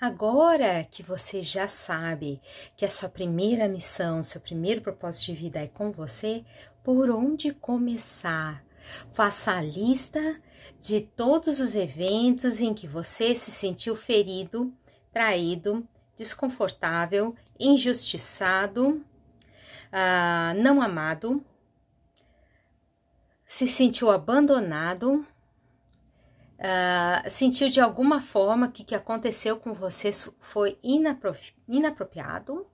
Agora que você já sabe que a sua primeira missão, seu primeiro propósito de vida é com você, por onde começar? Faça a lista de todos os eventos em que você se sentiu ferido, traído, desconfortável, injustiçado, ah, não amado, se sentiu abandonado, uh, sentiu de alguma forma que o que aconteceu com você foi inapropriado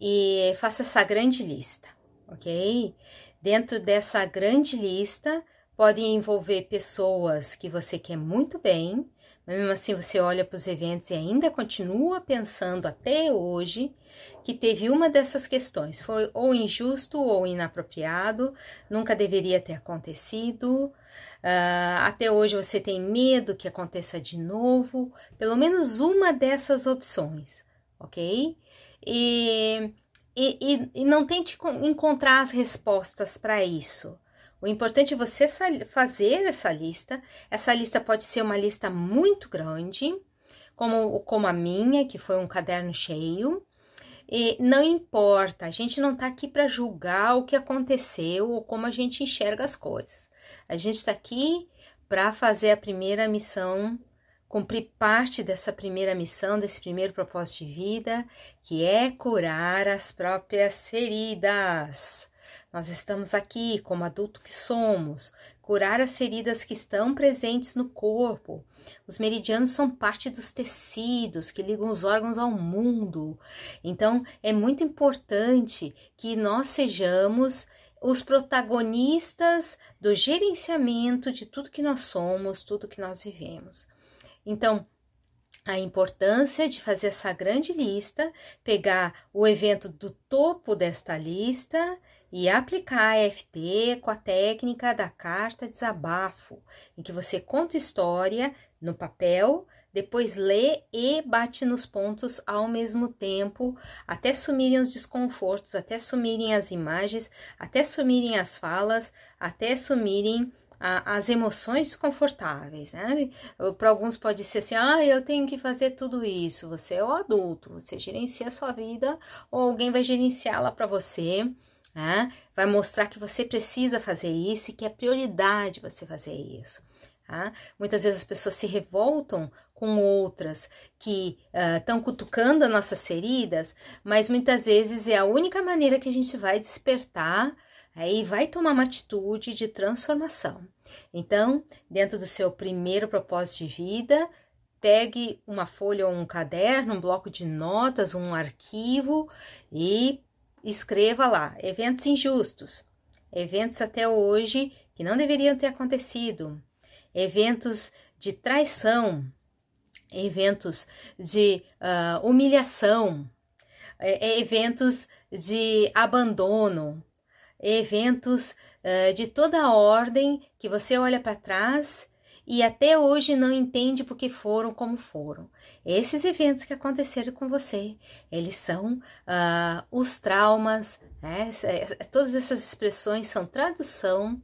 e faça essa grande lista, ok? Dentro dessa grande lista pode envolver pessoas que você quer muito bem, mas mesmo assim você olha para os eventos e ainda continua pensando até hoje que teve uma dessas questões, foi ou injusto ou inapropriado, nunca deveria ter acontecido. Uh, até hoje você tem medo que aconteça de novo, pelo menos uma dessas opções, ok? E, e, e não tente encontrar as respostas para isso. O importante é você fazer essa lista. Essa lista pode ser uma lista muito grande, como, como a minha, que foi um caderno cheio. E não importa, a gente não está aqui para julgar o que aconteceu ou como a gente enxerga as coisas. A gente está aqui para fazer a primeira missão, cumprir parte dessa primeira missão, desse primeiro propósito de vida, que é curar as próprias feridas. Nós estamos aqui, como adulto que somos, curar as feridas que estão presentes no corpo. Os meridianos são parte dos tecidos que ligam os órgãos ao mundo. Então, é muito importante que nós sejamos os protagonistas do gerenciamento de tudo que nós somos, tudo que nós vivemos. Então, a importância de fazer essa grande lista, pegar o evento do topo desta lista e aplicar a EFT com a técnica da carta desabafo, em que você conta história no papel, depois lê e bate nos pontos ao mesmo tempo, até sumirem os desconfortos, até sumirem as imagens, até sumirem as falas, até sumirem as emoções desconfortáveis, né? Para alguns pode ser assim, ah, eu tenho que fazer tudo isso. Você é o adulto, você gerencia a sua vida ou alguém vai gerenciá-la para você. Né? Vai mostrar que você precisa fazer isso e que é prioridade você fazer isso. Tá? Muitas vezes as pessoas se revoltam com outras que estão uh, cutucando as nossas feridas, mas muitas vezes é a única maneira que a gente vai despertar aí vai tomar uma atitude de transformação. Então, dentro do seu primeiro propósito de vida, pegue uma folha ou um caderno, um bloco de notas, um arquivo e escreva lá: eventos injustos, eventos até hoje que não deveriam ter acontecido, eventos de traição, eventos de uh, humilhação, eventos de abandono, eventos uh, de toda a ordem que você olha para trás e até hoje não entende porque foram como foram. Esses eventos que aconteceram com você, eles são uh, os traumas, né? todas essas expressões são tradução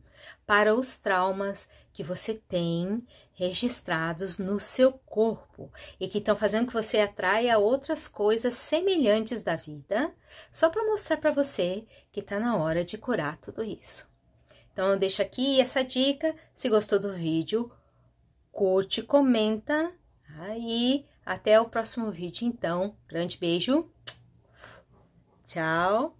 para os traumas que você tem registrados no seu corpo e que estão fazendo que você atraia outras coisas semelhantes da vida, só para mostrar para você que está na hora de curar tudo isso. Então eu deixo aqui essa dica. Se gostou do vídeo, curte, comenta e até o próximo vídeo. Então, grande beijo, tchau.